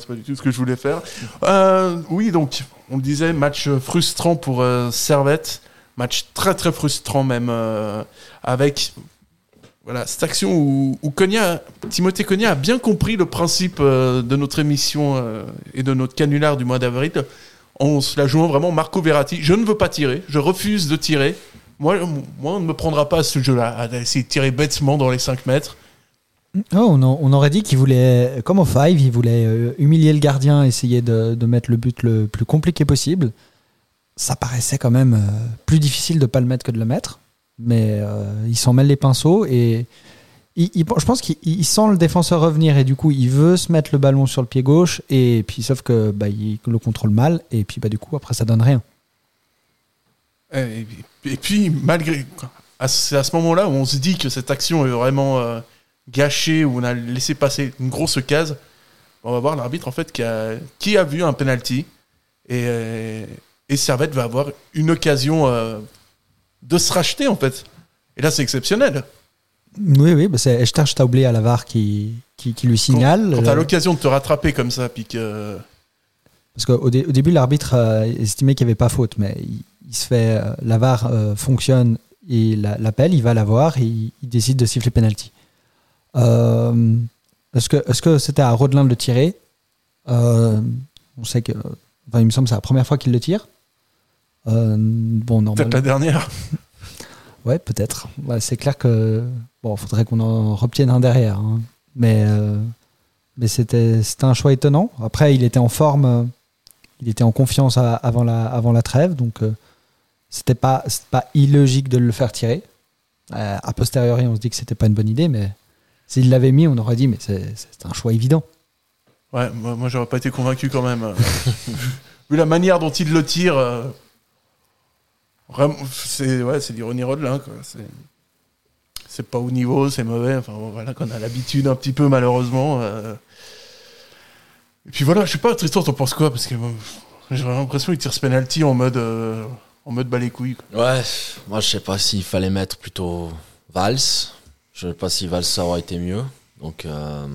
c'est pas du tout ce que je voulais faire. Euh, oui, donc, on le disait, match frustrant pour euh, Servette. Match très très frustrant même, euh, avec voilà, cette action où, où Timothée Cogna a bien compris le principe de notre émission et de notre canular du mois d'avril en se la jouant vraiment Marco Verratti. Je ne veux pas tirer, je refuse de tirer. Moi, moi on ne me prendra pas à ce jeu-là, à essayer de tirer bêtement dans les 5 mètres. Oh, on, on aurait dit qu'il voulait, comme au Five, il voulait euh, humilier le gardien, essayer de, mettre le but le plus compliqué possible. Ça paraissait quand même euh, plus difficile de pas le mettre que de le mettre, mais euh, il s'en mêle les pinceaux et je pense qu'il il sent le défenseur revenir et du coup il veut se mettre le ballon sur le pied gauche et puis sauf que bah, il le contrôle mal et puis bah du coup après ça donne rien. Et, et puis, malgré. C'est à ce moment-là où on se dit que cette action est vraiment gâchée, où on a laissé passer une grosse case. On va voir l'arbitre, en fait, qui a, qui a vu un penalty. Et, euh, et Servette va avoir une occasion euh, de se racheter, en fait. Et là, c'est exceptionnel. Oui oui, bah, c'est Esther Staublé à la VAR qui, qui, qui lui signale. Quand tu as Euh, l'occasion de te rattraper comme ça, puis que. Parce qu'au dé- au début, l'arbitre euh, estimait qu'il n'y avait pas faute, mais il, il se fait. euh, la VAR fonctionne, et la- l'appelle, il va la voir, et il, il décide de siffler penalty. Euh, Est-ce que est-ce que c'était à Rodelin de le tirer Euh, On sait que. Enfin, il me semble que c'est la première fois qu'il le tire. Euh, bon, Peut-être la dernière. Ouais, peut-être. Ouais, c'est clair que bon, faudrait qu'on en retienne un derrière. hein. Mais mais c'était c'était un choix étonnant. Après, il était en forme, il était en confiance à- avant la avant la trêve, donc c'était pas c'était pas illogique de le faire tirer. A posteriori, on se dit que c'était pas une bonne idée, mais s'il l'avait mis, on aurait dit mais c'est un choix évident. Ouais, moi, moi j'aurais pas été convaincu quand même. Vu la manière dont il le tire, euh, vraiment, c'est ouais, c'est l'ironie Rodelin. C'est pas au niveau, c'est mauvais. Enfin bon, voilà, qu'on a l'habitude un petit peu malheureusement. euh. Et puis voilà, je sais pas, Tristan, t'en penses quoi? Parce que j'ai l'impression qu'il tire ce penalty en mode euh, en mode bas les couilles. quoi. Ouais, moi je sais pas s'il fallait mettre plutôt Valls. Je sais pas si Valls aurait été mieux. Donc, euh,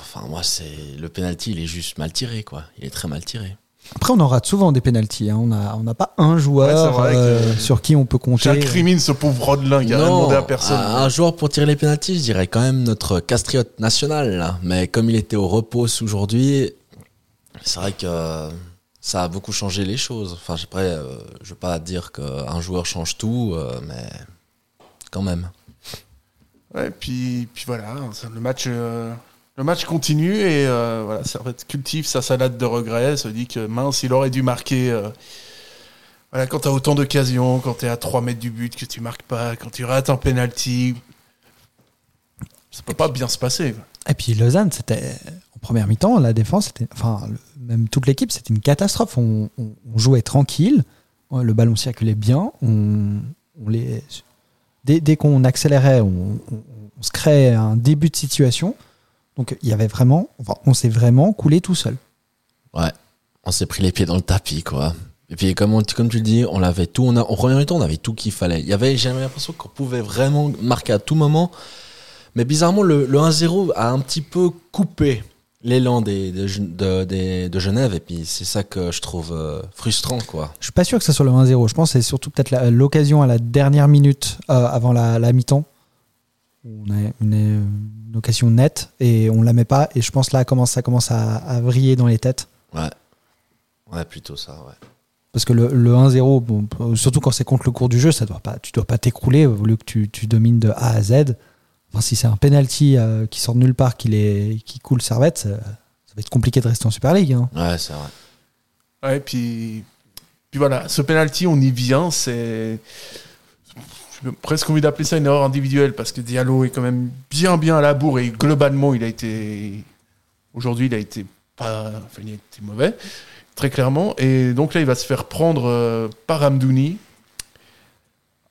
enfin, moi c'est le penalty, il est juste mal tiré, quoi. Il est très mal tiré. Après, on en rate souvent des pénalties. hein. On n'a on pas un joueur que- euh, sur qui on peut compter. J'incrimine ce pauvre Rodelin qui a rien demandé à personne. un joueur pour tirer les pénalties, je dirais quand même notre castriote national. Là. Mais comme il était au repos aujourd'hui, c'est vrai que ça a beaucoup changé les choses. Enfin, après, euh, je veux pas dire qu'un joueur change tout, euh, mais quand même. Ouais, puis, puis voilà, ça, le match, euh, le match continue et euh, voilà, Servette cultive sa salade de regrets, se dit que mince, il aurait dû marquer. euh, voilà, quand tu as autant d'occasions, quand tu es à 3 mètres du but, que tu marques pas, quand tu rates un penalty, ça peut pas bien se passer. Et puis Lausanne, c'était en première mi-temps, la défense, enfin, le- même toute l'équipe, c'était une catastrophe. On, on- on jouait tranquille, le ballon circulait bien, on, on les, dès, qu'on accélérait, on, se créait un début de situation. Donc il y avait vraiment, on s'est vraiment coulé tout seul. Ouais, on s'est pris les pieds dans le tapis, quoi. Et puis, comme, comme tu le dis, on avait tout. On a, en première temps, on avait tout qu'il fallait. Il y avait, j'avais l'impression qu'on pouvait vraiment marquer à tout moment. Mais bizarrement, le, le 1-0 a un petit peu coupé l'élan des, de, des- de Genève. Et puis, c'est ça que je trouve euh, frustrant, quoi. Je suis pas sûr que ça soit le 1-0. Je pense que c'est surtout peut-être l'occasion à la dernière minute euh, avant la, la mi-temps. On a une, une occasion nette et on la met pas. Et je pense là commence, ça commence à, à vriller dans les têtes. Ouais. Ouais, plutôt ça, ouais. Parce que le, le 1-0, bon, surtout quand c'est contre le cours du jeu, ça doit pas, tu dois pas t'écrouler au lieu que tu, tu domines de A à Z. Enfin, si c'est un penalty euh, qui sort de nulle part, qui, les, qui coule servette, ça, ça va être compliqué de rester en Super League. hein. Ouais, c'est vrai. Ouais, puis, puis voilà, ce penalty, on y vient, c'est. J'ai presque envie d'appeler ça une erreur individuelle parce que Diallo est quand même bien, bien à la bourre et globalement, il a été. Aujourd'hui, il a été pas. Enfin, il a été mauvais, très clairement. Et donc là, il va se faire prendre euh, par Amdouni.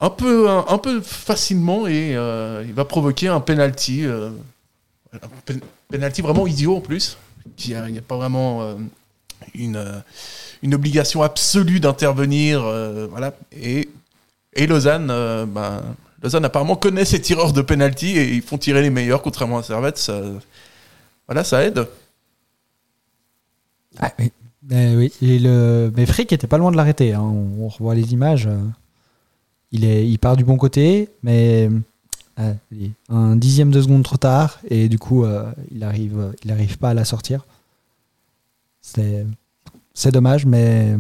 Un peu, un, peu facilement et euh, il va provoquer un penalty. euh, un pen- penalty vraiment idiot en plus. Il n'y a, pas vraiment euh, une. euh, une obligation absolue d'intervenir. euh, voilà. Et, et Lausanne, euh, ben, Lausanne apparemment connaît ces tireurs de penalty et ils font tirer les meilleurs, contrairement à Servette. Ça, voilà, ça aide. oui. Et le... Mais Frick était pas loin de l'arrêter. hein. On revoit les images. Euh. Il, est, il part du bon côté, mais euh, un dixième de seconde trop tard. Et du coup, euh, il arrive, il arrive pas à la sortir. C'est, c'est dommage, mais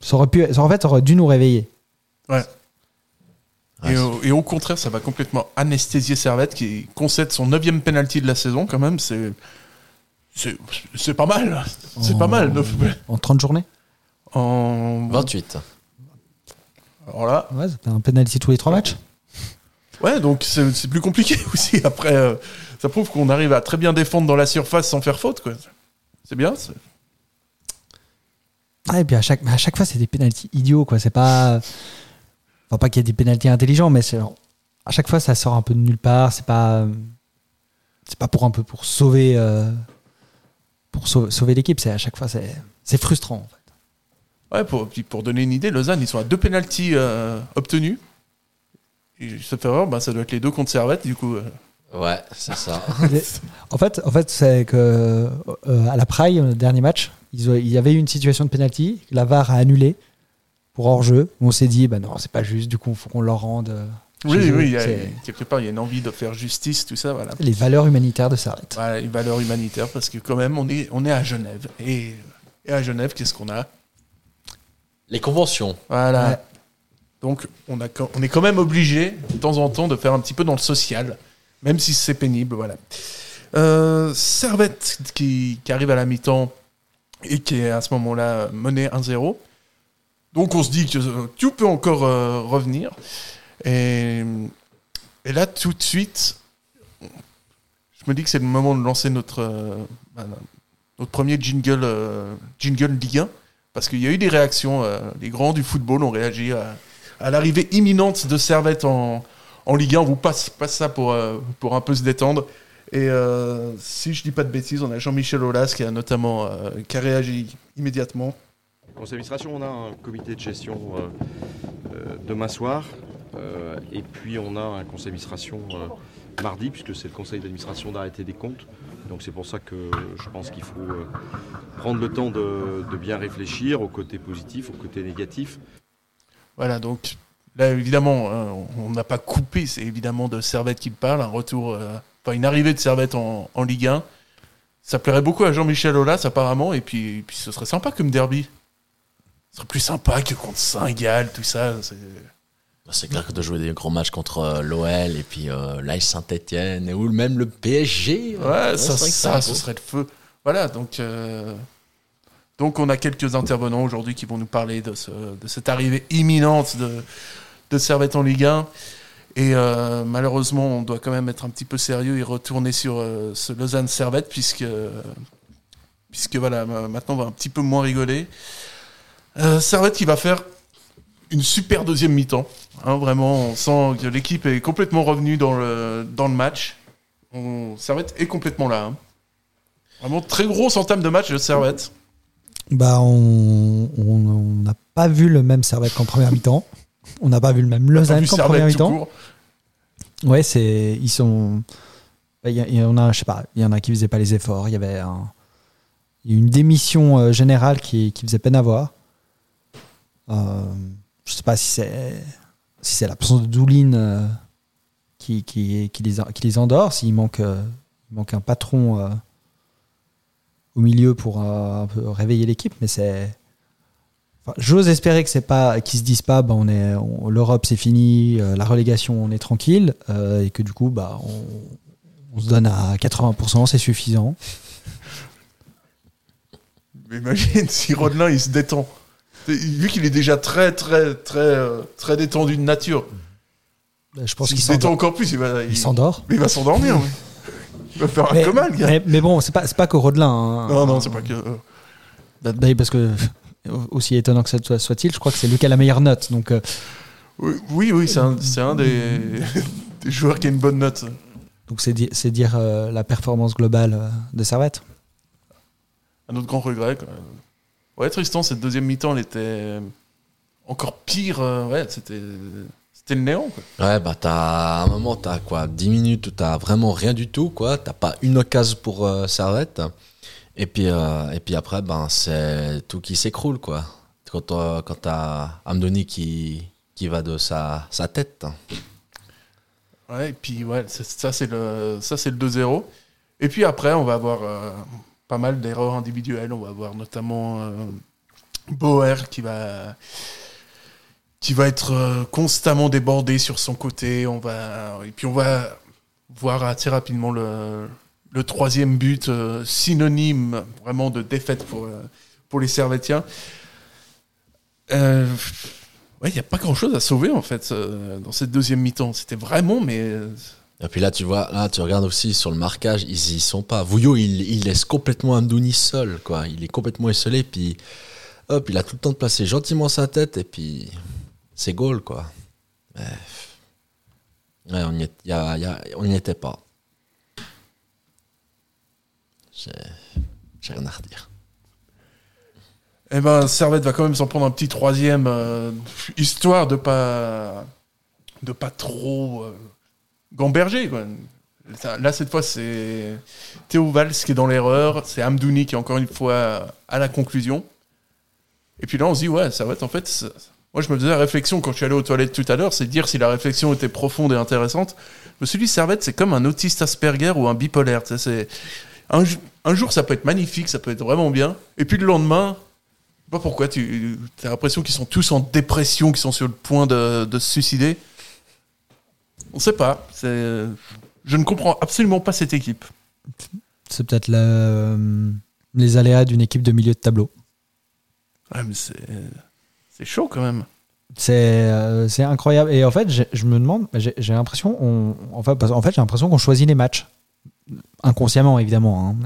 ça aurait pu, ça, en fait, ça aurait dû nous réveiller. Ouais, Et, au, et au contraire, ça va complètement anesthésier Servette qui concède son neuvième penalty de la saison quand même. C'est c'est c'est pas mal. C'est pas En- mal. En 30 journées En 28. Alors là, Ouais, c'était un penalty tous les trois matchs. ouais, donc c'est plus compliqué aussi. Après, euh, ça prouve qu'on arrive à très bien défendre dans la surface sans faire faute. quoi. C'est bien. Ah, et puis à chaque, à chaque fois, c'est des pénalties idiots, quoi. C'est pas. Enfin, pas qu'il y ait des pénalties intelligents, mais c'est. À chaque fois, ça sort un peu de nulle part. C'est pas. C'est pas pour un peu pour sauver. euh, pour sauver, sauver l'équipe. C'est à chaque fois, c'est. C'est frustrant, en fait. Ouais, pour, pour donner une idée, Lausanne, ils sont à deux pénalties euh, obtenus. Et ça fait erreur, bah, ça doit être les deux contre Servette, du coup. euh. Ouais, c'est ça. En fait, en fait c'est que euh, à la Praille, le dernier match, ils ont- il y avait eu une situation de penalty, la VAR a annulé pour hors-jeu. On s'est dit, bah non, c'est pas juste, du coup, il faut qu'on leur rende euh, Oui, oui, il y a- quelque part, il y a une envie de faire justice, tout ça, voilà. les valeurs humanitaires de Servette. Voilà, une valeur humanitaire, parce que quand même, on est, on est à Genève. Et, et à Genève, qu'est-ce qu'on a? Les conventions. Voilà. Ouais. Donc, on, a, quand- on est quand même obligé, de temps en temps, de faire un petit peu dans le social, même si c'est pénible, voilà. Euh, Servette, qui, qui arrive à la mi-temps et qui est à ce moment-là mené 1-0. Donc, on se dit que euh, tout peut encore euh, revenir. Et, et là, tout de suite, je me dis que c'est le moment de lancer notre, euh, bah, notre premier jingle, euh, jingle Ligue 1. Parce qu'il y a eu des réactions, euh, les grands du football ont réagi à, l'arrivée imminente de Servette en, Ligue 1. On vous passe, ça pour, euh, pour un peu se détendre. Et euh, si je dis pas de bêtises, on a Jean-Michel Aulas qui a notamment qui a réagi immédiatement. Conseil d'administration, on a un comité de gestion demain soir. et puis on a un conseil d'administration mardi, puisque c'est le conseil d'administration d'arrêter des comptes. Donc c'est pour ça que je pense qu'il faut euh, prendre le temps de, bien réfléchir au côté positif, au côté négatif. Voilà, donc là évidemment, hein, on- n'a pas coupé, c'est évidemment de Servette qu'il parle, un retour, euh, enfin une arrivée de Servette en, en Ligue 1. Ça plairait beaucoup à Jean-Michel Aulas apparemment, et puis, et puis ce serait sympa comme derby. Ce serait plus sympa que contre Saint-Gall, tout ça. C'est- C'est clair que de jouer des gros matchs contre euh, l'OL et puis euh, l'AS Saint-Etienne ou même le PSG. Ouais, ça, ça, c'est ce serait le feu. Voilà, donc, euh, donc on a quelques intervenants aujourd'hui qui vont nous parler de, ce, de cette arrivée imminente de, de Servette en Ligue 1. Et euh, malheureusement, on doit quand même être un petit peu sérieux et retourner sur ce Lausanne-Servette, puisque, puisque voilà, ma- maintenant on va un petit peu moins rigoler. Servette qui va faire une super deuxième mi-temps. Hein, vraiment, on sent que l'équipe est complètement revenue dans le, dans le match. On, Servette est complètement là. hein. Vraiment très grosse entame de match de Servette. Bah, on n'a pas vu le même Servette qu'en première mi-temps. On n'a pas vu le même Lausanne qu'en première mi-temps. Ouais, c'est ils sont. bah, Il y, en a, je sais pas, il y en a qui faisaient pas les efforts. Il y avait un- il y a eu une démission euh, générale qui, qui faisait peine à voir. Euh, je sais pas si c'est si c'est l'absence de Doulin euh, qui, qui, qui, les, qui les endort, s'il manque, euh, manque un patron euh, au milieu pour un peu réveiller l'équipe, mais c'est. J'ose espérer que c'est pas qu'ils se disent pas bah on est l'Europe c'est fini la relégation on est tranquille et que du coup bah on, on se donne à 80% c'est suffisant imagine si Rodelin il se détend. Vu qu'il est déjà très très très très détendu de nature. Bah, je pense qu'il s'endort encore plus, il va, il s'endort mais il va s'endormir. oui. Il va faire un coma, le gars. mais, mais bon c'est pas pas que Rodelin hein. Non, non, c'est pas que. euh, Bah, bah, parce que aussi étonnant que ça soit- soit-il je crois que c'est lui qui a la meilleure note donc euh, Oui, oui, oui, c'est un, un des, des joueurs qui a une bonne note. donc c'est di- c'est dire euh, la performance globale de Servette Un autre grand regret. Quand même. Ouais, Tristan, cette deuxième mi-temps, elle était encore pire. euh, ouais, c'était c'était le néant. Quoi. Ouais, bah t'as à un moment, t'as quoi 10 minutes où t'as vraiment rien du tout, quoi. T'as pas une occasion pour euh, Servette. Et puis, euh, et puis après, ben, c'est tout qui s'écroule, quoi. Quand, euh, quand t'as Amdoni qui, qui va de sa, sa tête. Ouais, et puis ouais, c'est- ça c'est le ça c'est le 2-0. Et puis après, on va avoir euh, pas mal d'erreurs individuelles. On va avoir notamment euh, Bauer qui va qui va être euh, constamment débordé sur son côté. On va et puis on va voir assez rapidement le le troisième but euh, synonyme vraiment de défaite pour euh, pour les Servétiens. Euh, Ouais, il n'y a pas grand chose à sauver en fait dans cette deuxième mi-temps. C'était vraiment, mais Et puis là, tu vois, là, tu regardes aussi sur le marquage, ils y sont pas. Vouillot, il, laisse complètement Amdouni seul, quoi. Il est complètement isolé, puis hop, il a tout le temps de placer gentiment sa tête, et puis c'est goal, quoi. Mais, ouais, on n'y était pas. J'ai j'ai rien à redire. eh ben, Servette va quand même s'en prendre un petit troisième, euh, histoire de pas de pas trop euh, gamberger. Ça, Là, cette fois, c'est Théo Valls qui est dans l'erreur, c'est Amdouni qui est encore une fois à la conclusion. Et puis là, on se dit, ouais, Servette, en fait, moi, je me faisais la réflexion quand je suis allé aux toilettes tout à l'heure, c'est de dire si la réflexion était profonde et intéressante. Je me suis dit, Servette, c'est comme un autiste Asperger ou un bipolaire. c'est un, jour, ça peut être magnifique, ça peut être vraiment bien. Et puis le lendemain, je sais pas pourquoi, tu as l'impression qu'ils sont tous en dépression, qu'ils sont sur le point de se suicider. On sait pas. c'est- Je ne comprends absolument pas cette équipe. C'est peut-être la- les aléas d'une équipe de milieu de tableau. Ouais, mais c'est chaud quand même. C'est euh, incroyable. Et en fait, je me demande, j'ai j'ai l'impression, en fait, j'ai l'impression qu'on choisit les matchs inconsciemment, évidemment. hein.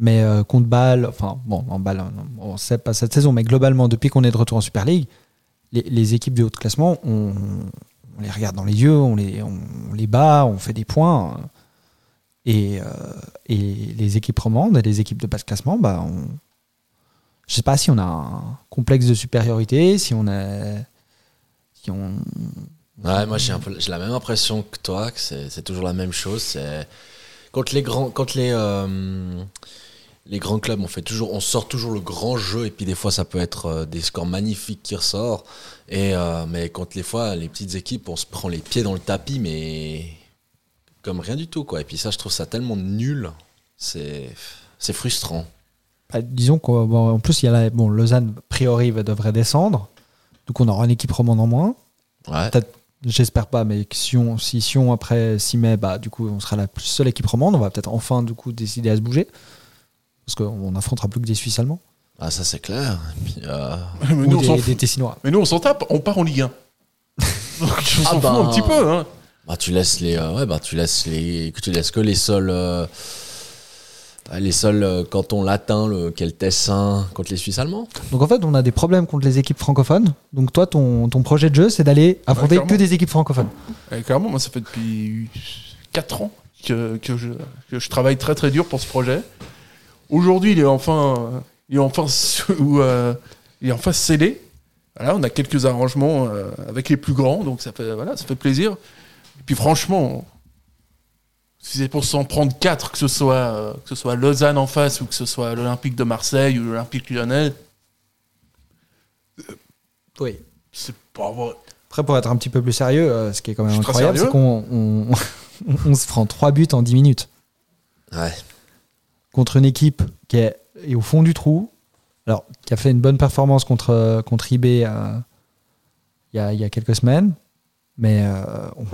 Mais euh, contre Bâle, enfin, bon, en Bâle, on sait pas cette saison, mais globalement, depuis qu'on est de retour en Super League, les, les équipes du haut de classement, on, on les regarde dans les yeux, on les, on, les bat, on fait des points. Et, euh, et les équipes romandes et les équipes de bas de classement, bah, on, je sais pas si on a un complexe de supériorité, si on a. Si on, Ouais, moi j'ai la même impression que toi, que c'est, toujours la même chose. Quand les grands, quand les euh, les grands clubs, on fait toujours, on sort toujours le grand jeu et puis des fois ça peut être euh, des scores magnifiques qui ressortent. Et euh, mais quand les fois les petites équipes, on se prend les pieds dans le tapis, mais comme rien du tout quoi. Et puis ça, je trouve ça tellement nul. C'est c'est frustrant. Bah, disons qu'en bon, plus, il y a la, bon, Lausanne, a priori, devrait descendre. Donc, on aura une équipe romande en moins. Ouais. J'espère pas, mais que Sion, si Sion, après 6 mai, bah, du coup, on sera la seule équipe romande. On va peut-être enfin, du coup, décider à se bouger. Parce qu'on n'affrontera plus que des Suisses allemands. Ah ça c'est clair. Et puis, euh, Mais nous, Ou on s'en des, Tessinois. Mais nous, on s'en tape, on part en Ligue 1. Donc, s'en bah. fout un petit peu. Hein. Bah tu laisses les euh, ouais bah tu laisses les que tu laisses que les sols euh, les sols euh, cantons latins le quel Tessin contre les Suisses allemands. Donc, en fait, on a des problèmes contre les équipes francophones. Donc, toi, ton, ton projet de jeu, c'est d'aller affronter que des équipes francophones. Et clairement, moi, ça fait depuis 4 ans que, que, je, que je travaille très très dur pour ce projet. Aujourd'hui, il est enfin, il est enfin, sous, euh, il est enfin scellé. Voilà, on a quelques arrangements euh, avec les plus grands, donc ça fait, voilà, ça fait plaisir. Et puis franchement, si c'est pour s'en prendre 4, que ce soit, euh, que ce soit Lausanne en face ou que ce soit l'Olympique de Marseille ou l'Olympique lyonnais, Oui. c'est pas vrai. Après, pour être un petit peu plus sérieux, euh, ce qui est quand même incroyable, c'est qu'on on, on se prend 3 buts en 10 minutes. Ouais. Contre une équipe qui est, est au fond du trou, alors qui a fait une bonne performance contre, contre IB euh, il, y a, il y a quelques semaines, mais euh, on,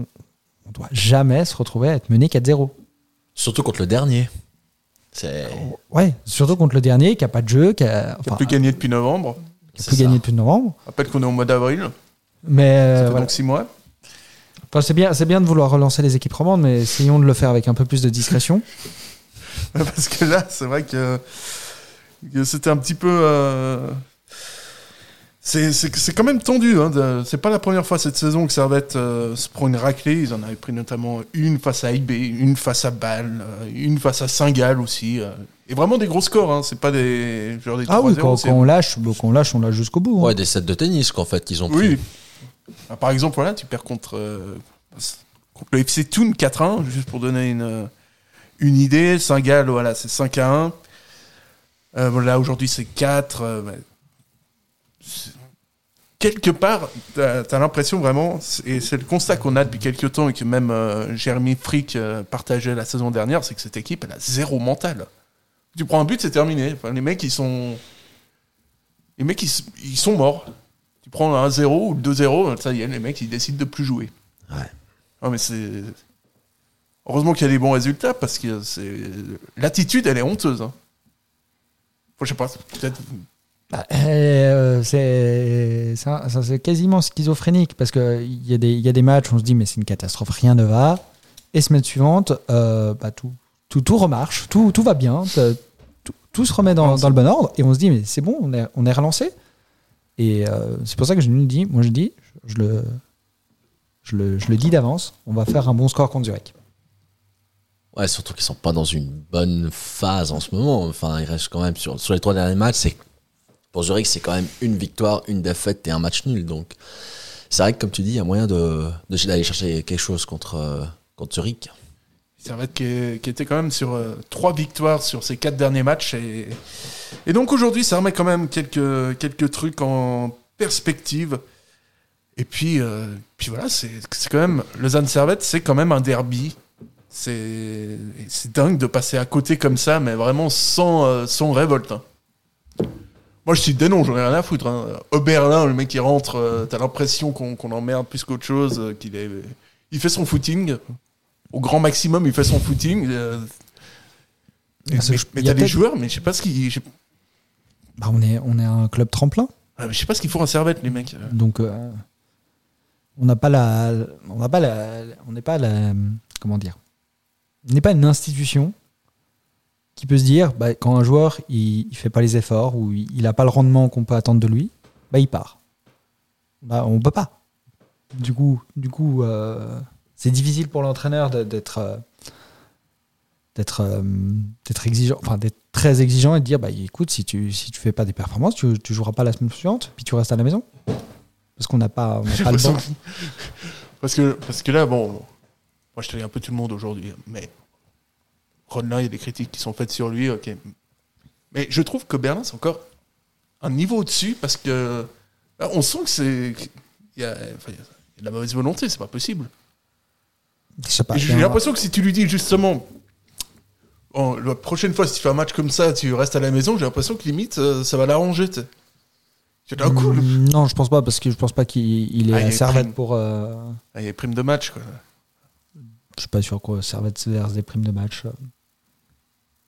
on, on doit jamais se retrouver à être mené 4-0. Surtout contre le dernier. C'est Ouais, surtout contre le dernier qui a pas de jeu, qui a, Il n'a enfin, plus gagné depuis novembre. qui a c'est plus ça. gagné depuis novembre. Rappelle qu'on est au mois d'avril. Mais euh, Ça fait voilà. donc 6 mois. Enfin, c'est bien, c'est bien de vouloir relancer les équipes romandes, mais essayons de le faire avec un peu plus de discrétion. Parce que là, c'est vrai que, que c'était un petit peu. euh, C'est c'est- c'est quand même tendu. Hein, c'est pas la première fois cette saison que Servette euh, se prend une raclée. Ils en avaient pris notamment une face à IB, une face à Bâle, euh, une face à Saint-Gall aussi. euh. et vraiment des gros scores. Hein, c'est pas des. Genre des Ah oui, 3-0, quand, on lâche, bon, quand on lâche, on lâche jusqu'au bout. hein. ouais des sets de tennis qu'en fait qu'ils ont pris. Oui. Ah, par exemple, voilà, tu perds contre, euh, contre le FC Thun 4-1, juste pour donner une, une idée. Saint-Gall, voilà, c'est 5-1. Euh, bon, là, aujourd'hui, c'est 4. quelque part, t'as as, l'impression vraiment, et c'est le constat qu'on a depuis quelques temps et que même euh, Jérémy Frick euh, partageait la saison dernière, c'est que cette équipe, elle a zéro mental. Tu prends un but, c'est terminé. Enfin, les mecs, ils sont. Les mecs, ils, ils sont morts. Tu prends un 0 ou 2-0, ça y est, les mecs, ils décident de plus jouer. Ouais. Non, mais c'est. Heureusement qu'il y a des bons résultats parce que c'est. L'attitude, elle est honteuse. Hein. Faut, je sais pas, peut-être. Bah, euh, c'est ça- ça, c'est quasiment schizophrénique parce qu'il y, a des- il y a des matchs où on se dit mais c'est une catastrophe, rien ne va. Et semaine suivante, euh, bah, tout, tout, tout remarche, tout, tout va bien, tout, tout se remet dans, dans le bon ordre et on se dit mais c'est bon, on est, on est relancé. Et euh, c'est pour ça que je nous dis, moi je dis, je, je le, je, le, je le dis d'avance, on va faire un bon score contre Zurich. Ouais, surtout qu'ils sont pas dans une bonne phase en ce moment. Enfin, ils restent quand même sur, sur les trois derniers matchs. C'est pour Zurich, c'est quand même une victoire, une défaite et un match nul. Donc, c'est vrai que comme tu dis, il y a moyen de d'aller chercher quelque chose contre euh, contre Zurich. Servette qui, qui était quand même sur euh, trois victoires sur ses quatre derniers matchs. Et, et donc aujourd'hui, ça remet quand même quelques, quelques trucs en perspective. Et puis, euh, puis voilà, c'est quand même. Lausanne Servette, c'est quand même un derby. C'est dingue de passer à côté comme ça, mais vraiment sans, euh, sans révolte. hein. Moi, je suis des noms, j'en ai rien à foutre. Hein. Oberlin, le mec qui rentre, euh, t'as l'impression qu'on qu'on emmerde plus qu'autre chose, euh, qu'il est, il fait son footing. Au grand maximum, il fait son footing. euh, mais que mais- mais t'as des joueurs, mais je sais pas ce qu'ils, Bah, on, est, on est un club tremplin. ah, je sais pas ce qu'ils font en servette, les mecs. Donc, on n'a pas la, on n'a pas la, on n'est pas la, comment dire, n'est pas une institution qui peut se dire, bah, quand un joueur il, il fait pas les efforts ou il n'a pas le rendement qu'on peut attendre de lui, bah, il part. Bah, on peut pas. Du coup, du coup, euh, c'est difficile pour l'entraîneur d'être, euh, d'être, euh, d'être exigeant, enfin d'être très exigeant et de dire, bah, écoute, si tu, si tu fais pas des performances, tu, tu joueras pas la semaine suivante, puis tu restes à la maison. Parce qu'on n'a pas, on le que- parce que parce que là, bon, moi je te dis un peu tout le monde aujourd'hui, mais Ronlin, il y a des critiques qui sont faites sur lui, ok. Mais je trouve que Berlin, c'est encore un niveau au-dessus parce que là, on sent que c'est. Il y, a, enfin, il y a de la mauvaise volonté, c'est pas possible. J'ai l'impression que si tu lui dis justement, oh, la prochaine fois, si tu fais un match comme ça, tu restes à la maison, j'ai l'impression que limite, euh, ça va l'arranger. le- Mm, Non, je pense pas parce que je pense pas qu'il est Ah, est Servette prime. pour. euh, Ah, il y a prime de match, quoi. Je suis pas sûr que Servette se verse des primes de match. euh.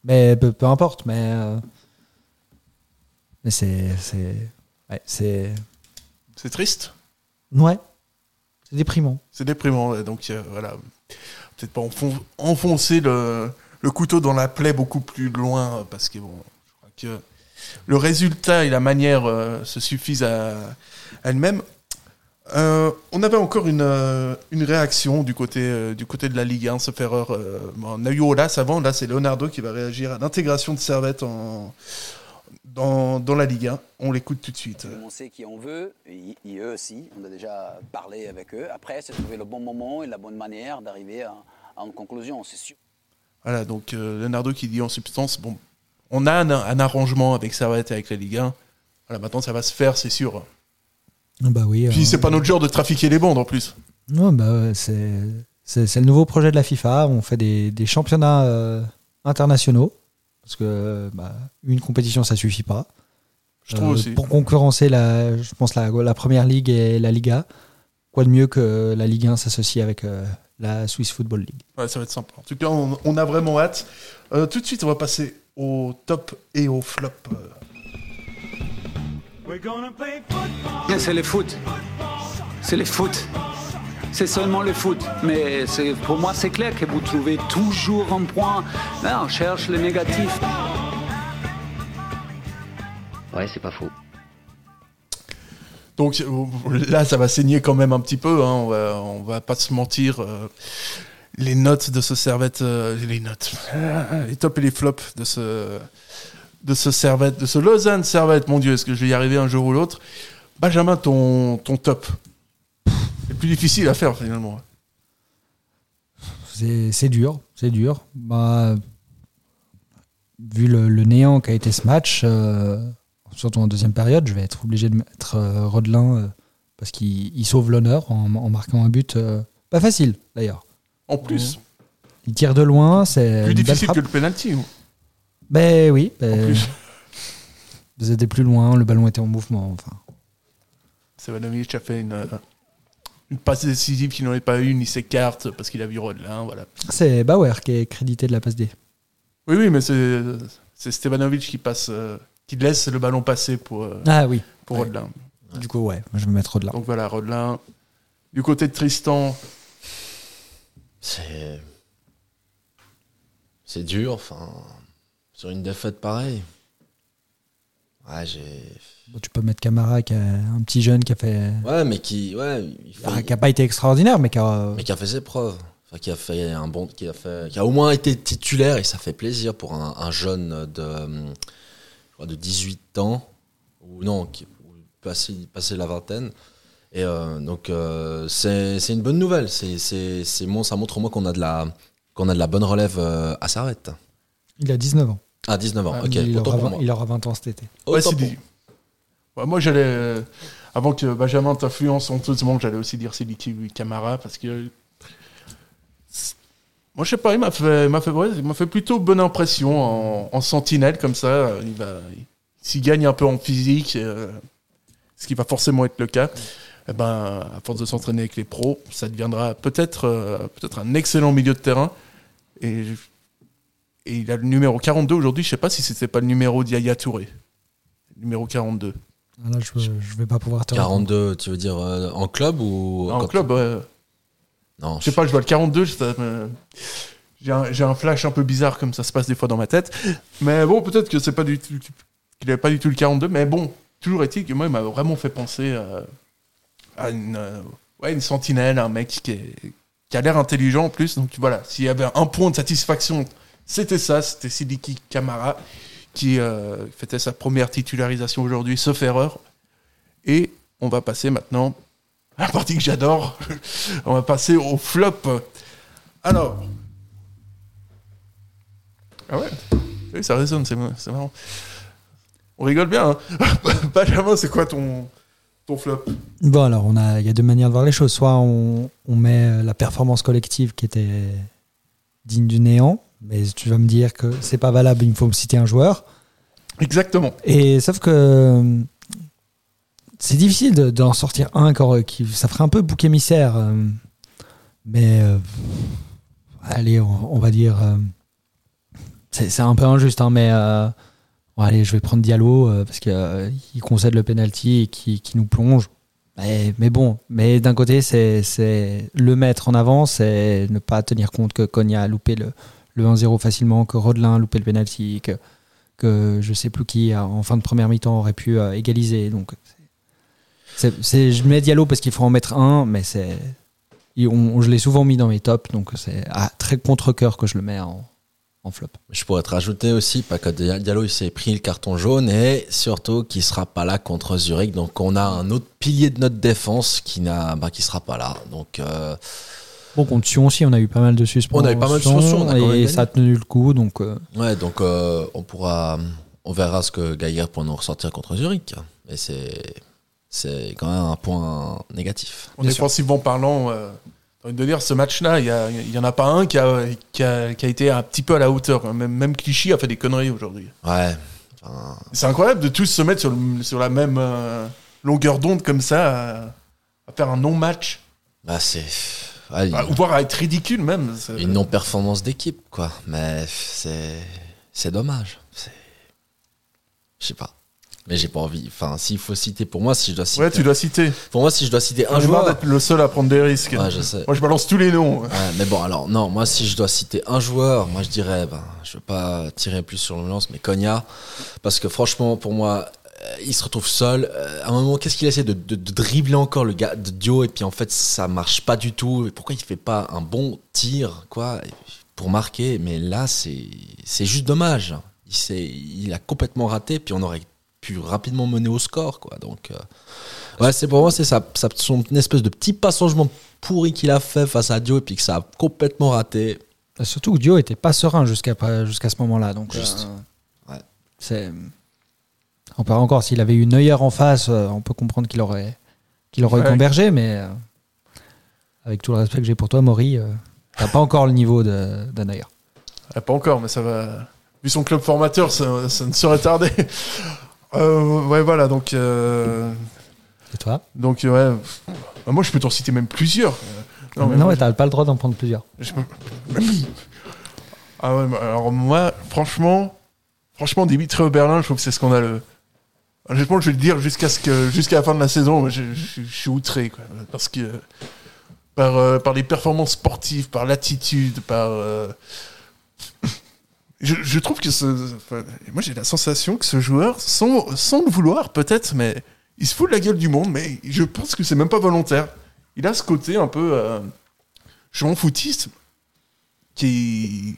Mais peu, peu importe. Mais euh, mais c'est c'est ouais, c'est C'est triste. ouais, c'est déprimant. C'est déprimant. Donc euh, voilà, peut-être pas enfon- enfoncer le, le couteau dans la plaie beaucoup plus loin parce que bon, je crois que le résultat et la manière euh, se suffisent à, à elles-mêmes. Euh, on avait encore une, euh, une réaction du côté, euh, du côté de la Ligue 1, sauf erreur. Euh, bon, on a eu Olas avant, là c'est Leonardo qui va réagir à l'intégration de Servette en, dans, dans la Ligue 1. On l'écoute tout de suite. On sait qui on veut, et, et eux aussi. On a déjà parlé avec eux. Après, c'est trouver le bon moment et la bonne manière d'arriver à, à une conclusion, c'est sûr. Voilà, donc Leonardo qui dit en substance, bon, on a un, un arrangement avec Servette et avec la Ligue 1. Voilà, maintenant ça va se faire, c'est sûr. Bah oui. Puis euh, c'est pas notre genre de trafiquer les bandes en plus. Ouais, bah c'est c'est le nouveau projet de la FIFA. On fait des, des championnats euh, internationaux parce que bah, une compétition ça suffit pas. Je trouve Euh, aussi. Pour concurrencer, la, je pense, la, la première ligue et la Liga. Quoi de mieux que la Ligue 1 s'associe avec euh, la Swiss Football League? Ouais, ça va être sympa. En tout cas, on, on a vraiment hâte. Euh, tout de suite, on va passer au top et au flop. C'est le foot. C'est le foot. C'est seulement le foot. Mais c'est- pour moi, c'est clair que vous trouvez toujours un point. Là, on cherche le négatif. Ouais, c'est pas faux. Donc là, ça va saigner quand même un petit peu. hein. On, va, on va pas se mentir. euh, les notes de ce servette, euh, les notes, les tops et les flops de ce, de ce servette, de ce Lausanne servette. Mon Dieu, est-ce que je vais y arriver un jour ou l'autre? Benjamin, ton, ton top. C'est plus difficile à faire finalement. C'est dur, c'est dur. Bah, vu le, le néant qu'a été ce match, euh, surtout en deuxième période, je vais être obligé de mettre euh, Rodelin euh, parce qu'il il sauve l'honneur en, en marquant un but pas facile d'ailleurs. En plus, Il tire de loin, c'est plus difficile que le penalty. Ben oui, En ben, plus, vous étiez plus loin, le ballon était en mouvement. Enfin, a fait une, euh, une passe décisive qu'il n'en avait pas une, il s'écarte parce qu'il a vu Rodelin, voilà. c'est Bauer qui est crédité de la passe D. Oui, oui, mais c'est c'est Stevanovic qui passe, euh, qui laisse le ballon passer pour, euh, Ah oui. pour Ouais. Rodelin. Du coup, ouais, je vais mettre Rodelin. Donc voilà, Rodelin. Du côté de Tristan, C'est. C'est dur, enfin. Sur une défaite pareille. Ouais, j'ai. Bon, tu peux mettre Camara, qui a un petit jeune qui a fait, Ouais, mais qui. Ouais, il faut- qui a pas été extraordinaire, mais qui a. mais qui a fait ses preuves. Enfin, qui a fait un bon. Qui a, fait, qui a au moins été titulaire et ça fait plaisir pour un, un jeune de. de 18 ans. Ou non, qui passé, passé la vingtaine. Et euh, donc, euh, c'est une bonne nouvelle. C'est c'est- bon, ça montre au moins qu'on a, de la- qu'on a de la bonne relève euh, à Sarrette. Il a 19 ans. Ah, 19 ans, ok. il, autant aura pour 20, moi. il aura 20 ans cet été. Ouais, dit. Ouais, moi, j'allais. euh, avant que Benjamin t'influence honteusement, j'allais aussi dire Siliki Camara parce que. c'est- Moi, je sais pas, il m'a fait, m'a fait, ouais, il m'a fait plutôt bonne impression en, en sentinelle comme ça. Il va, il- s'il gagne un peu en physique, euh, ce qui va forcément être le cas, eh ben, à force de s'entraîner avec les pros, ça deviendra peut-être, euh, peut-être un excellent milieu de terrain. Et, et il a le numéro 42 aujourd'hui. Je sais pas si c'était pas le numéro d'Yaya Touré. Numéro 42. Ah, Là, je, je vais pas pouvoir te 42, tu veux dire euh, en club ou En club, ouais. Non, Je sais pas, je vois le 42, je- ça me- j'ai un, j'ai un flash un peu bizarre comme ça se passe des fois dans ma tête. Mais bon, peut-être que c'est pas du tout, qu'il avait pas du tout le 42, mais bon, toujours est-il que moi, il m'a vraiment fait penser euh, à une, euh, ouais, une sentinelle, un mec qui, est- qui a l'air intelligent en plus. Donc voilà, s'il y avait un point de satisfaction, c'était ça, c'était Sidiki Kamara qui euh, fêtait sa première titularisation aujourd'hui, sauf erreur. Et on va passer maintenant à la partie que j'adore. on va passer au flop. Alors. Ah ouais Oui, ça résonne, c'est marrant. On rigole bien. Hein Benjamin, c'est quoi ton, flop? Bon, alors, on a, il y a deux manières de voir les choses. Soit on, met la performance collective qui était digne du néant, mais tu vas me dire que c'est pas valable, il me faut me citer un joueur. Exactement. Et sauf que euh, c'est difficile de- d'en sortir un encore, qui, ça ferait un peu bouc émissaire. euh, mais euh, allez, on, on va dire. euh, c'est un peu injuste, hein, mais bon, allez, je vais prendre Diallo parce qu'il concède le penalty et qui, qui nous plonge. Mais, mais bon, mais d'un côté, c'est c'est le mettre en avant, c'est ne pas tenir compte que Konya a loupé le, le 1-0 facilement, que Rodelin loupé le penalty, que que je sais plus qui a- en fin de première mi-temps aurait pu euh, égaliser. Donc, c'est- je mets Diallo parce qu'il faut en mettre un, mais c'est, je l'ai souvent mis dans mes tops, donc c'est à très contre cœur que je le mets en, flop. Je pourrais te rajouter aussi, pas que Diallo il s'est pris le carton jaune et surtout qu'il sera pas là contre Zurich. Donc on a un autre pilier de notre défense qui n'a, bah, sera pas là. Donc euh, Bon, contre Sion aussi, on a eu pas mal de suspensions. On a eu pas mal de suspensions, et ça a tenu le coup, donc euh, ouais, donc euh, on pourra, on verra ce que Gaillard pourra nous ressortir contre Zurich. Mais c'est, c'est quand même un point négatif. En défensivement parlant, euh, de dire, ce match-là, il y, a- il y en a pas un qui a, qui, a, qui a été un petit peu à la hauteur. Même, même Clichy a fait des conneries aujourd'hui. Ouais. Enfin, C'est incroyable de tous se mettre sur, le- sur la même euh, longueur d'onde comme ça, à, à faire un non-match, bah c'est, ouais, Bah, ou voire à être ridicule même. Une non-performance d'équipe, quoi. Mais c'est, c'est dommage. Je sais pas. Mais j'ai pas envie. Enfin, s'il faut citer, pour moi, si je dois citer, Ouais, tu dois citer. pour moi, si je dois citer un joueur, d'être le seul à prendre des risques. ouais, je sais. Moi, je balance tous les noms. Ouais, mais bon, alors, non, moi, si je dois citer un joueur, moi, je dirais, ben, je veux pas tirer plus sur l'ambulance, mais Konya, parce que franchement, pour moi, il se retrouve seul. Euh, à un moment, qu'est-ce qu'il essaie de, de, de dribbler encore le gars de Dio, et puis en fait, ça marche pas du tout. Et pourquoi il fait pas un bon tir, quoi, pour marquer? Mais là, c'est c'est juste dommage. Il, il a complètement raté, puis on aurait pu rapidement mener au score, quoi. Donc, euh, ouais, c'est pour moi, c'est ça, ça, son espèce de petit passagement pourri qu'il a fait face à Dio, et puis que ça a complètement raté. surtout que Dio était pas serein jusqu'à jusqu'à ce moment-là. Donc, Juste. euh, C'est. On peut encore, s'il avait eu Neuer en face, euh, on peut comprendre qu'il aurait, qu'il aurait Ouais. convergé, mais euh, avec tout le respect que j'ai pour toi, Maury, euh, t'as pas encore le niveau de, de Neuer. Ah, pas encore, mais ça va. Vu son club formateur, ça, ça ne saurait tarder. Euh, ouais, voilà, donc. Et toi? donc, ouais. Moi, je peux t'en citer même plusieurs. Non, mais t'as pas le droit d'en prendre plusieurs. je Ah ouais, alors moi, franchement, franchement, Dimitri Oberlin, je trouve que c'est scandaleux. Honnêtement, je vais le dire jusqu'à ce jusqu'à la fin de la saison, je, suis outré, quoi, parce que par euh, par les performances sportives, par l'attitude, par euh, je, trouve que ce, moi j'ai la sensation que ce joueur, sans, sans le vouloir peut-être, mais il se fout de la gueule du monde, mais je pense que c'est même pas volontaire. Il a ce côté un peu euh, je m'en foutiste qui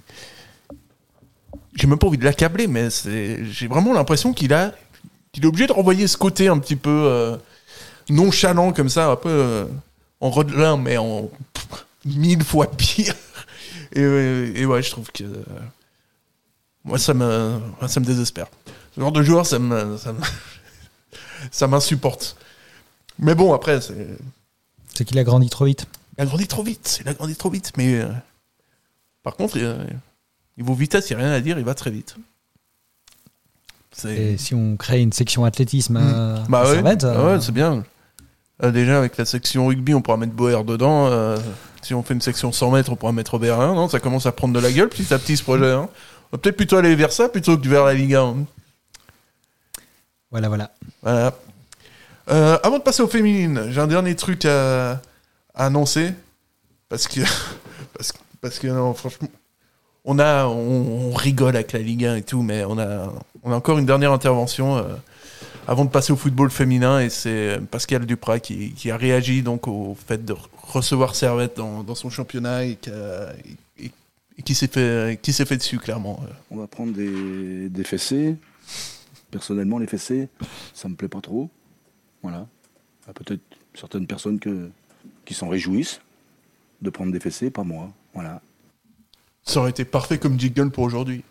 j'ai même pas envie de l'accabler mais j'ai vraiment l'impression qu'il a qu'il est obligé de renvoyer ce côté un petit peu euh, nonchalant comme ça un peu euh, en rodelin mais en pff, mille fois pire et, euh, et ouais je trouve que euh, moi ça me moi, ça me désespère ce genre de joueur ça me ça m'insupporte mais bon après c'est C'est qu'il a grandi trop vite. il a grandi trop vite, il a grandi trop vite. Mais par contre, euh, niveau vitesse, il n'y a rien à dire, il va très vite. Et si on crée une section athlétisme à, bah à ouais, Servette, Ah euh, ouais, c'est bien. Euh, déjà avec la section rugby, on pourra mettre Boer dedans. euh, si on fait une section 100 mètres, on pourra mettre 1. Non, ça commence à prendre de la gueule petit à petit ce projet. hein. On va peut-être plutôt aller vers ça plutôt que vers la Ligue 1. voilà, voilà. Voilà. Euh, avant de passer aux féminines, j'ai un dernier truc à, à annoncer. Parce que, parce, que- parce que non, franchement, on, a, on, on rigole avec la Ligue 1 et tout, mais on a, on a encore une dernière intervention euh, avant de passer au football féminin. Et c'est Pascal Duprat qui, qui a réagi donc au fait de recevoir Servette dans, dans son championnat et, qui a- et- et qui s'est fait, qui s'est fait dessus, clairement. On va prendre des, des fessées. Personnellement, les fessées, ça me plaît pas trop. Voilà. Il y a peut-être certaines personnes que, qui s'en réjouissent de prendre des fessées, pas moi. Voilà. Ça aurait été parfait comme jiggle pour aujourd'hui.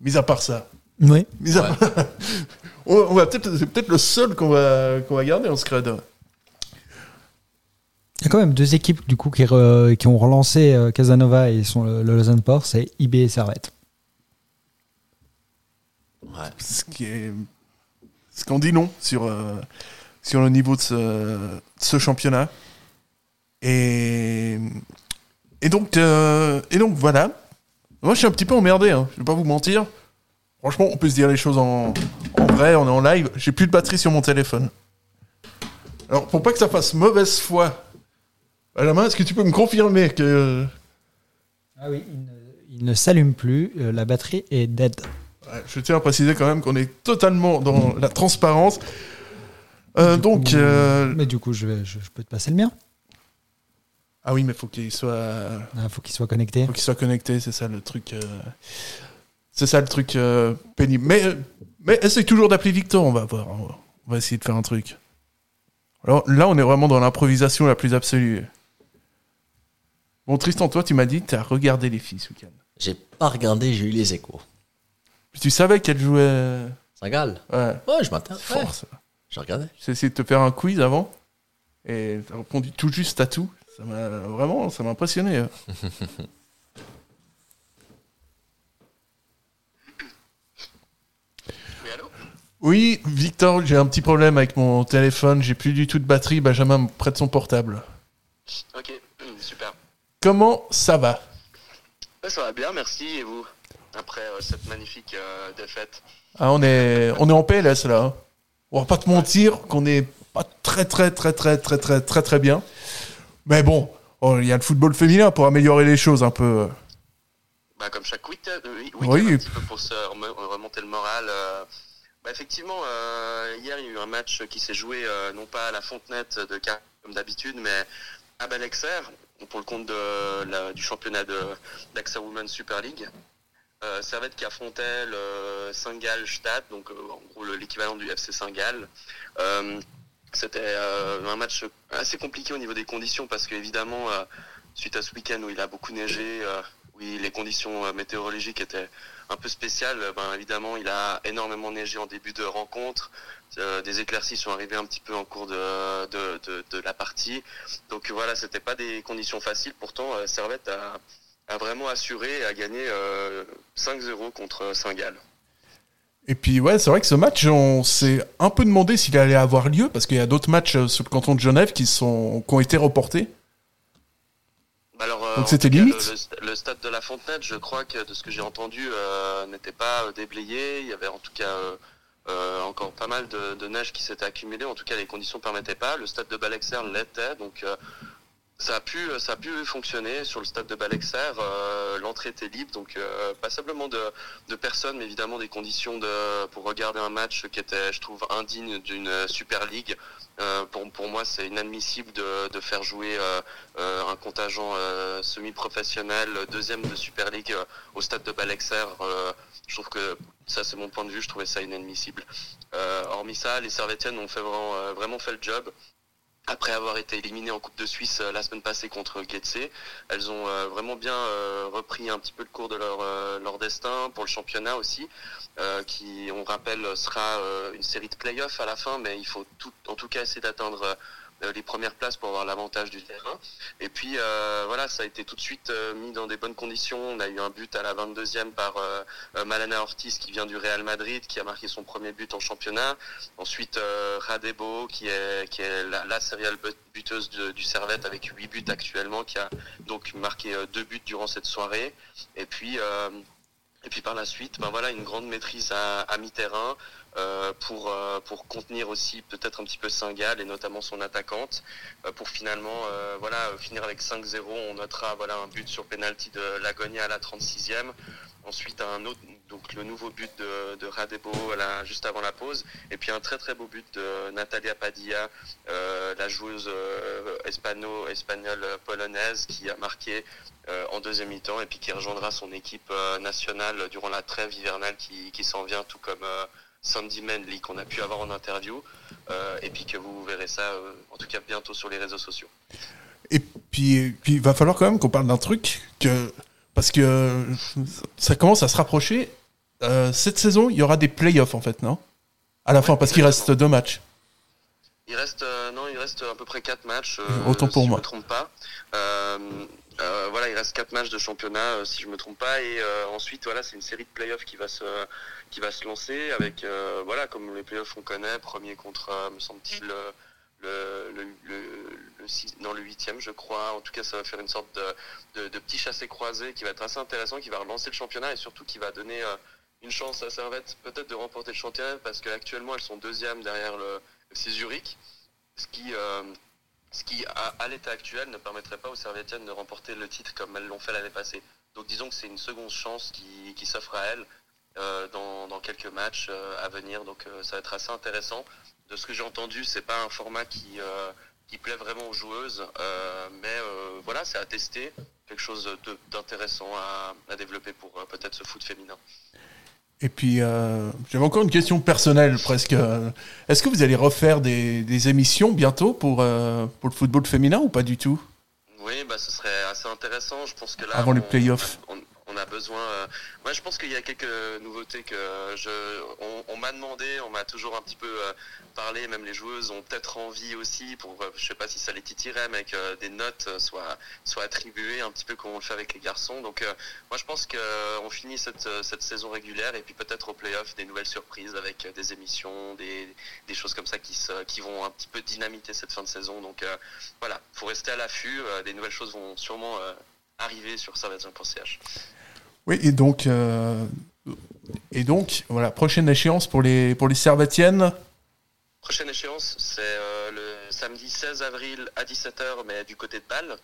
Mis à part ça. Oui. On, on va peut-être, c'est peut-être le seul qu'on va, qu'on va garder en scred. Il y a quand même deux équipes du coup qui, re- qui ont relancé euh, Casanova et son, le, le Lausanne Port, c'est IB et Servette. Ce qui est, ce qu'on dit non sur, euh, sur le niveau de ce, de ce championnat. Et, et donc, euh, et donc voilà. Moi, je suis un petit peu emmerdé. Hein. Je vais pas vous mentir. Franchement, on peut se dire les choses en, en vrai. On est en live. J'ai plus de batterie sur mon téléphone. Alors, pour pas que ça fasse mauvaise foi, Benjamin, est-ce que tu peux me confirmer que Ah oui, il ne, il ne s'allume plus, euh, la batterie est dead. Ouais, je tiens à préciser quand même qu'on est totalement dans la transparence. Euh, Du donc, coup, euh, Mais du coup, je, vais, je, je peux te passer le mien. ah oui, mais faut qu'il soit, Il faut qu'il soit connecté. faut qu'il soit connecté, c'est ça le truc, euh, c'est ça le truc euh, pénible. Mais, euh, mais essaye toujours d'appeler Victor, on va voir, on va- essayer de faire un truc. Alors là, on est vraiment dans l'improvisation la plus absolue. Bon, Tristan, toi, tu m'as dit que tu as regardé les filles ce week-end. J'ai pas regardé, j'ai eu les échos. Puis tu savais qu'elles jouaient. Ça gale. Ouais, Ouais, je c'est fort ça. J'ai regardé. J'ai essayé de te faire un quiz avant et t'as répondu tout juste à tout. Ça m'a vraiment, ça m'a impressionné. euh. Oui, Victor, j'ai un petit problème avec mon téléphone. J'ai plus du tout de batterie. Benjamin me prête son portable. Ok, super. Comment ça va? Ça va bien, merci. Et vous? Après euh, cette magnifique euh, défaite. ah, on est, on est en PLS là. hein. On va pas te mentir qu'on est pas très très très très très très très très bien. Mais bon, oh, il y a le football féminin pour améliorer les choses un peu. Bah, comme chaque week-end, euh, Oui. un petit peu pour se rem- remonter le moral. euh, bah, effectivement, euh, hier, il y a eu un match qui s'est joué euh, non pas à la Fontenette de Car comme d'habitude, mais à Balexer, pour le compte du championnat d'AXA Women's Super League. Euh, Servette qui affrontait le Saint-Gall Stade, donc en gros le- l'équivalent du FC Saint-Gall. C'était un match assez compliqué au niveau des conditions parce qu'évidemment, suite à ce week-end où il a beaucoup neigé, oui, les conditions météorologiques étaient un peu spéciales. Ben, évidemment, il a énormément neigé en début de rencontre. Euh, des éclaircies sont arrivées un petit peu en cours de, la partie. Donc voilà, c'était pas des conditions faciles. Pourtant, euh, Servette a, a vraiment assuré et a gagné euh, 5-0 contre Saint-Gall. Et puis ouais, c'est vrai que ce match, on s'est un peu demandé s'il allait avoir lieu, parce qu'il y a d'autres matchs euh, sur le canton de Genève qui, sont, qui ont été reportés. Alors, euh, Donc c'était limite. Le, stade de la Fontenette, je crois que de ce que j'ai entendu, euh, n'était pas euh, déblayé. Il y avait en tout cas encore pas mal de, de neige qui s'était accumulée. En tout cas, les conditions ne permettaient pas. Le stade de Balexer l'était, donc ça a pu, ça a pu fonctionner sur le stade de Balexer. Euh, L'entrée était libre, donc euh, passablement de, de personnes, mais évidemment des conditions de, pour regarder un match qui était, je trouve, indigne d'une Super League. Euh, pour, pour moi, c'est inadmissible de, de faire jouer euh, euh, un contingent euh, semi-professionnel, deuxième de Super League euh, au stade de Balexer. Je trouve que ça, c'est mon point de vue, je trouvais ça inadmissible. Hormis ça, les Servetiennes ont fait vraiment, vraiment fait le job. Après avoir été éliminées en Coupe de Suisse euh, la semaine passée contre Getse, elles ont euh, vraiment bien euh, repris un petit peu le cours de leur, destin pour le championnat aussi, qui, on rappelle, sera une série de playoffs à la fin, mais il faut en tout cas essayer d'atteindre les premières places pour avoir l'avantage du terrain. Et puis euh, voilà, ça a été tout de suite euh, mis dans des bonnes conditions. On a eu un but à la 22e par euh, euh, Malena Ortiz qui vient du Real Madrid, qui a marqué son premier but en championnat. Ensuite, euh, Radebo, qui est, la, la serial but- buteuse du Servette avec 8 buts actuellement, qui a donc marqué euh, deux buts durant cette soirée. Et puis, euh, et puis par la suite, ben voilà, une grande maîtrise à, à mi-terrain euh, pour, euh, pour contenir aussi peut-être un petit peu Saint-Gall et notamment son attaquante. Euh, pour finalement euh, voilà, euh, finir avec 5-0, on notera voilà, un but sur penalty de Lagonia à la 36e. Ensuite, un autre, donc le nouveau but de, de Radebo à la- juste avant la pause. Et puis un très très beau but de Natalia Padilla, la joueuse euh, hispano, espagnole euh, polonaise qui a marqué en deuxième mi-temps et puis qui rejoindra son équipe nationale durant la trêve hivernale qui, qui s'en vient, tout comme Sandy Manley qu'on a pu avoir en interview. Euh, et puis que vous verrez ça euh, en tout cas bientôt sur les réseaux sociaux. Et puis, puis il va falloir quand même qu'on parle d'un truc que parce que ça commence à se rapprocher. Euh, cette saison, il y aura des playoffs en fait, non? À la fin, parce qu'il reste deux matchs. Il reste non, il reste à peu près quatre matchs. Autant pour si moi. Je me trompe pas. Euh, voilà, il reste quatre matchs de championnat euh, si je me trompe pas et euh, ensuite voilà, c'est une série de playoffs qui va se qui va se lancer avec voilà comme les playoffs on connaît, premier contre me semble-t-il le le, le, le, huitième je crois. En tout cas, ça va faire une sorte de, petit chassé-croisé qui va être assez intéressant, qui va relancer le championnat et surtout qui va donner une chance à Servette peut-être de remporter le championnat parce qu'actuellement elles sont deuxième derrière le FC qui, ce qui à, l'état actuel ne permettrait pas aux Servetiennes de remporter le titre comme elles l'ont fait l'année passée. Donc disons que c'est une seconde chance qui, s'offre à elles euh, dans, quelques matchs euh, à venir. Donc euh, ça va être assez intéressant. De ce que j'ai entendu, c'est pas un format qui, plaît vraiment aux joueuses, mais voilà, c'est à tester, quelque chose d'intéressant à, à développer pour peut-être ce foot féminin. Et puis, euh, j'avais encore une question personnelle presque. Est-ce que vous allez refaire des, des émissions bientôt pour, euh, pour le football féminin ou pas du tout? Oui, bah, ce serait assez intéressant. Je pense que là, Avant les playoffs. On, besoin. euh, Moi, je pense qu'il y a quelques nouveautés que je. On, m'a demandé, on m'a toujours un petit peu euh, parlé. Même les joueuses ont peut-être envie aussi, pour, euh, je sais pas si ça les titillerait, mais que des notes euh, soient soient attribuées un petit peu comme on le fait avec les garçons. Donc, euh, moi, je pense qu'on finit cette euh, cette saison régulière et puis peut-être au playoff des nouvelles surprises avec euh, des émissions, des des choses comme ça qui qui vont un petit peu dynamiter cette fin de saison. Donc euh, voilà, faut rester à l'affût. euh, des nouvelles choses vont sûrement euh, arriver sur servetien.ch. Oui, et donc, euh, et donc, voilà, prochaine échéance pour les, pour les. Prochaine échéance, c'est euh, le samedi 16 avril à 17h, mais du côté de Bâle.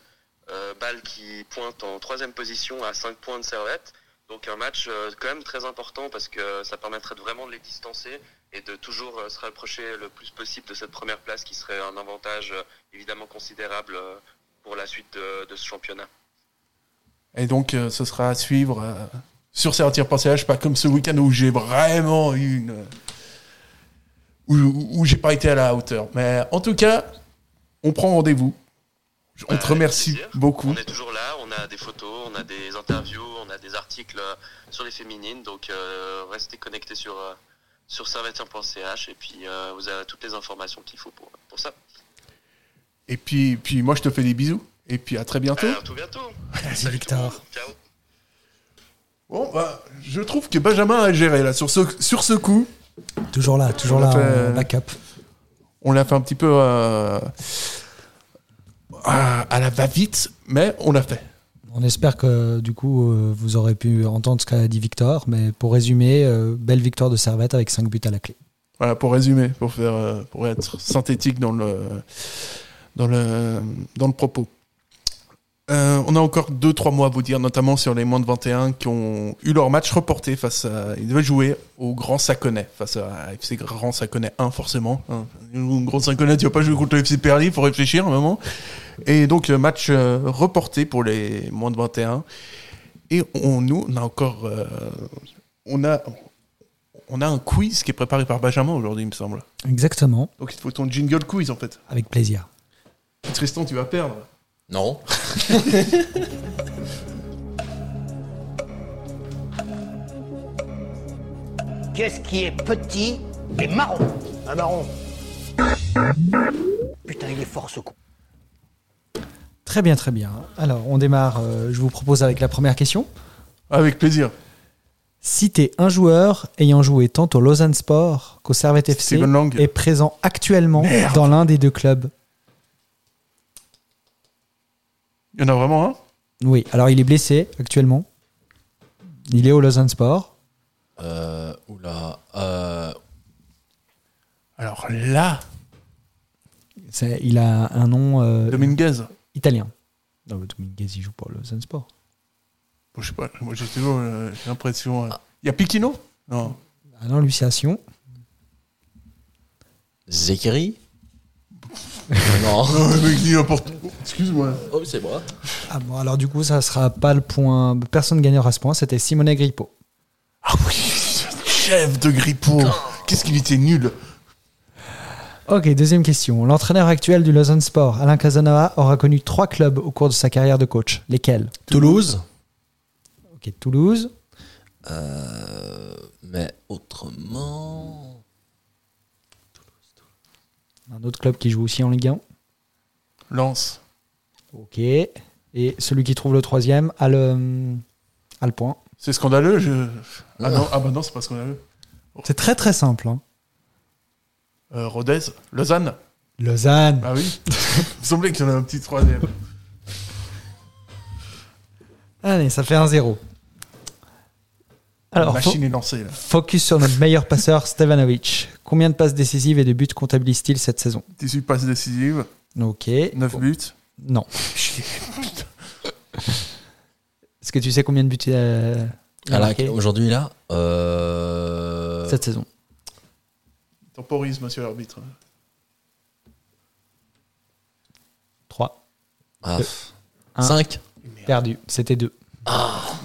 Euh, Bâle qui pointe en troisième position à 5 points de Servette. Donc un match euh, quand même très important parce que ça permettrait vraiment de les distancer et de toujours se rapprocher le plus possible de cette première place qui serait un avantage évidemment considérable pour la suite de ce championnat. Et donc, euh, ce sera à suivre euh, sur Servatier.ch, pas comme ce week-end où j'ai vraiment eu une. où, où j'ai pas été à la hauteur. Mais en tout cas, on prend rendez-vous. On te avec remercie beaucoup. On est toujours là, on a des photos, on a des interviews, on a des articles euh, sur les féminines, donc euh, restez connectés sur, sur servetien.ch et puis vous avez toutes les informations qu'il faut pour, pour ça. Et puis, puis moi, je te fais des bisous. Et puis à très bientôt. À tout bientôt. Merci Victor. Ciao. Bon, bah, je trouve que Benjamin a géré là sur ce, sur ce coup. Toujours là, toujours On a là fait- en backup. On l'a fait un petit peu euh, à, à la va-vite, mais on l'a fait. On espère que du coup euh, vous aurez pu entendre ce qu'a dit Victor, mais pour résumer, euh, belle victoire de Servette avec 5 buts à la clé. Voilà, pour résumer, pour, faire, pour être synthétique dans le, dans le, dans le propos. Euh, on a encore 2-3 mois à vous dire, notamment sur les moins de 21 qui ont eu leur match reporté face à. Ils devaient jouer au Grand Saconnet, face à FC Grand Saconnet 1, forcément. Hein. Grand Saconnet, tu vas pas jouer contre le FC Perly, il faut réfléchir un moment. Et donc, euh, match euh, reporté pour les moins de 21. Et on, nous, on a encore. euh, on a. On a un quiz qui est préparé par Benjamin aujourd'hui, il me semble. Exactement, Donc il te faut ton jingle quiz en fait. avec plaisir. Tristan, tu vas perdre. Non. Qu'est-ce qui est petit et marron? Un marron. Putain, il est fort ce con. Très bien, très bien. Alors on démarre, euh, je vous propose avec la première question. Avec plaisir. Citez un joueur ayant joué tant au Lausanne Sport qu'au Servette FC Steven Lang. et présent actuellement Merde. dans l'un des deux clubs. Il y en a vraiment un? Oui, alors il est blessé actuellement. Il est au Lausanne Sport. Euh, oula. Euh, Alors là, il a un nom euh, Dominguez. italien. Non, mais Dominguez, il joue pour le Lausanne Sport. Bon, je sais pas, moi j'ai toujours euh, j'ai l'impression. euh, Il y a Piquino? Non. Ah non, lui, c'est. Zekeri Non. N'importe Excuse-moi. Oh, c'est moi. Ah bon, alors du coup, ça sera pas le point. Personne ne gagnera ce point. C'était Simone Grippo. Ah oui, chef de Grippo. Qu'est-ce qu'il était nul. Ok, deuxième question. L'entraîneur actuel du Lausanne Sport, Alain Casanova, aura connu trois clubs au cours de sa carrière de coach. Lesquels? Toulouse. Ok, Toulouse, Euh, mais autrement. Un autre club qui joue aussi en Ligue 1. Lance. Ok. Et celui qui trouve le troisième a le, a le point. C'est scandaleux. Je... Ah non, ah bah non, c'est pas scandaleux. C'est très très simple. hein. Euh, Rodez. Lausanne. Lausanne. Ah oui. Il me semblait qu'il y en a un petit troisième. Allez, ça fait un 0 La Alors, fo- machine est lancée là. focus sur notre meilleur passeur, Stevanovic. Combien de passes décisives et de buts comptabilise-t-il cette saison? 18 passes décisives, Ok. 9 buts. Non. Est-ce que tu sais combien de buts il a, Ah là, marqué? Aujourd'hui, là. Euh... cette saison Temporise, monsieur l'arbitre. 3. Ah, Un. 5 Perdu. C'était 2.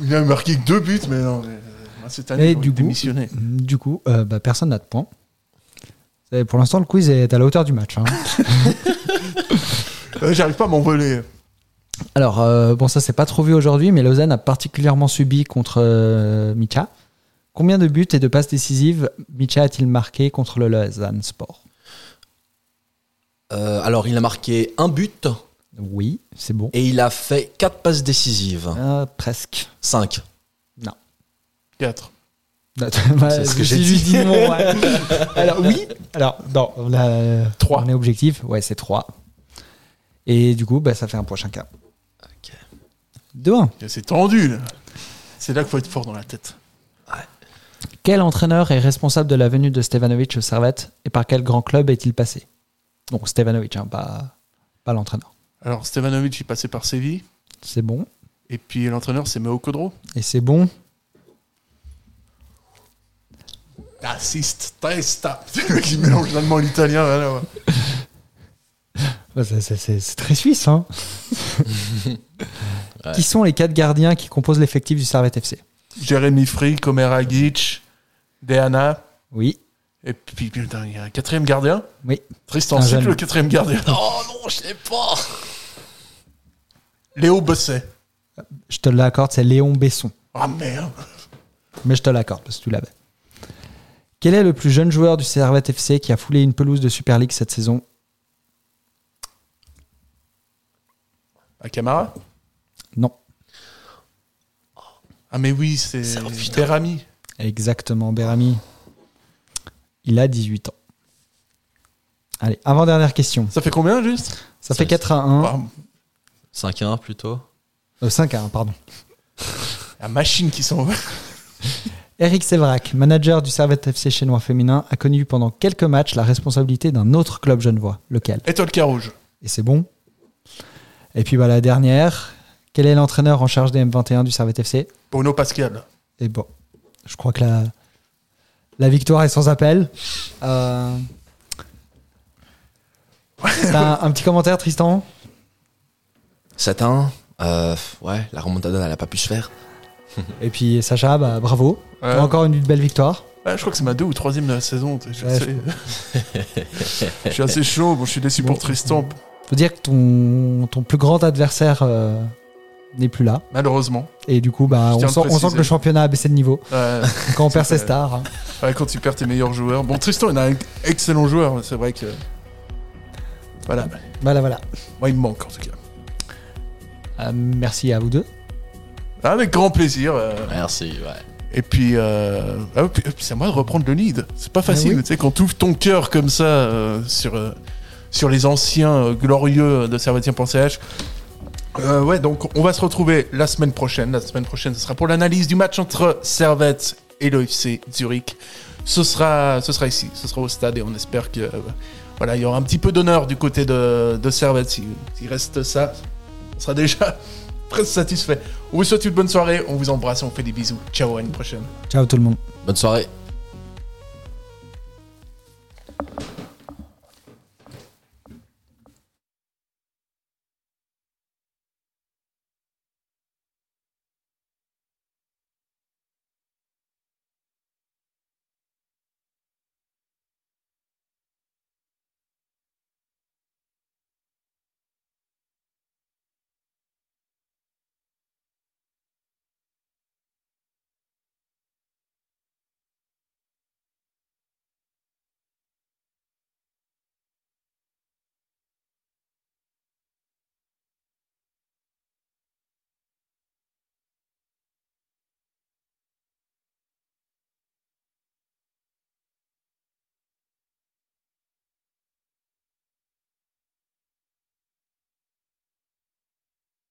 Il a marqué que deux buts, mais non. mais, cette année, Et il du coup, démissionné. du coup euh, bah, personne n'a de points. Et Pour l'instant, le quiz est à la hauteur du match. hein. Euh, J'arrive pas à m'envoler. Alors, euh, bon, ça, c'est pas trop vu aujourd'hui, mais Lausanne a particulièrement subi contre euh, Micha. Combien de buts et de passes décisives Micha a-t-il marqué contre le Lausanne Sport Euh, alors, il a marqué un but Oui, c'est bon. et il a fait 4 passes décisives. Euh, presque. 5. 4. c'est ce que j'ai dit. dit non. ouais. Alors, oui. Alors, non, là, Trois. on est objectif. Ouais, c'est 3. Et du coup, bah, ça fait un point chacun. Ok. 2-1. C'est tendu. là. C'est là qu'il faut être fort dans la tête. Quel entraîneur est responsable de la venue de Stevanovic au Servette et par quel grand club est-il passé? Donc Stevanovic, hein, pas, pas l'entraîneur. Alors, Stevanovic, il passait par Séville. C'est bon. Et puis l'entraîneur, c'est Meo Kodro. Et c'est bon. Assist, testa. Le mec, il mélange l'allemand et l'italien. rien à voir. Bah, c'est- c'est c'est- c'est très suisse. Hein Qui sont les quatre gardiens qui composent l'effectif du Servette FC Jérémy Free, Komer Agic, Deana. Oui. Et puis, putain, il y a un quatrième gardien? Oui. Tristan Cycle, le quatrième gardien. Oh non, je sais pas Léo Bosset. Je te l'accorde, c'est Léon Besson. Ah merde. Mais je te l'accorde parce que tu l'avais. Quel est le plus jeune joueur du Servette FC qui a foulé une pelouse de Super League cette saison? À Camara Non. Ah mais oui, c'est oh. Berami. Exactement, Berami. Il a 18 ans. Allez, avant-dernière question. Ça fait combien juste? Ça fait 4 à 1. Ah, 5-1 plutôt. Euh, 5 à 1, pardon. La machine qui s'en va. Eric Sévrac, manager du Servette FC chinois féminin, a connu pendant quelques matchs la responsabilité d'un autre club genevois. Lequel? Étoile Carouge. Et c'est bon. Et puis bah, la dernière, quel est l'entraîneur en charge des M21 du Servette FC Bruno Pascal. Et bon, je crois que la, la victoire est sans appel. Euh... T'as un, un petit commentaire, Tristan? 7-1. Euh, ouais, la remontada, elle a pas pu se faire. Et puis Sacha, bah, bravo. Ouais. Encore une belle victoire. Je crois que c'est ma deux ou troisième de la saison. Je suis, Ouais, assez... je suis assez chaud. Bon, je suis déçu pour Tristan, Faut dire que ton, ton plus grand adversaire euh, n'est plus là. malheureusement. Et du coup, bah, on, sent, le on sent que le championnat a baissé de niveau. Ouais, Quand on perd ses stars. hein. ouais, quand tu perds tes meilleurs joueurs. Bon, Tristan, a un excellent joueur. C'est vrai que. Voilà. Voilà, voilà. Moi, il me manque en tout cas. Euh, merci à vous deux. Avec grand plaisir. euh, Merci, ouais. Et puis, euh, ah, puis- puis c'est à moi de reprendre le lead. C'est pas facile, Ah oui. tu sais, quand tu ouvres ton cœur comme ça euh, sur, euh, sur les anciens euh, glorieux de Servetien.ch. Euh, ouais, donc on va se retrouver la semaine prochaine. La semaine prochaine, ce sera pour l'analyse du match entre Servette et l'OFC Zurich. Ce sera, ce sera ici, ce sera au stade et on espère que euh, voilà, il y aura un petit peu d'honneur du côté de, de Servette. S'il s'il reste ça, on sera déjà presque satisfait. On vous souhaite une bonne soirée, on vous embrasse, on vous fait des bisous. Ciao, à une prochaine. Ciao tout le monde. Bonne soirée.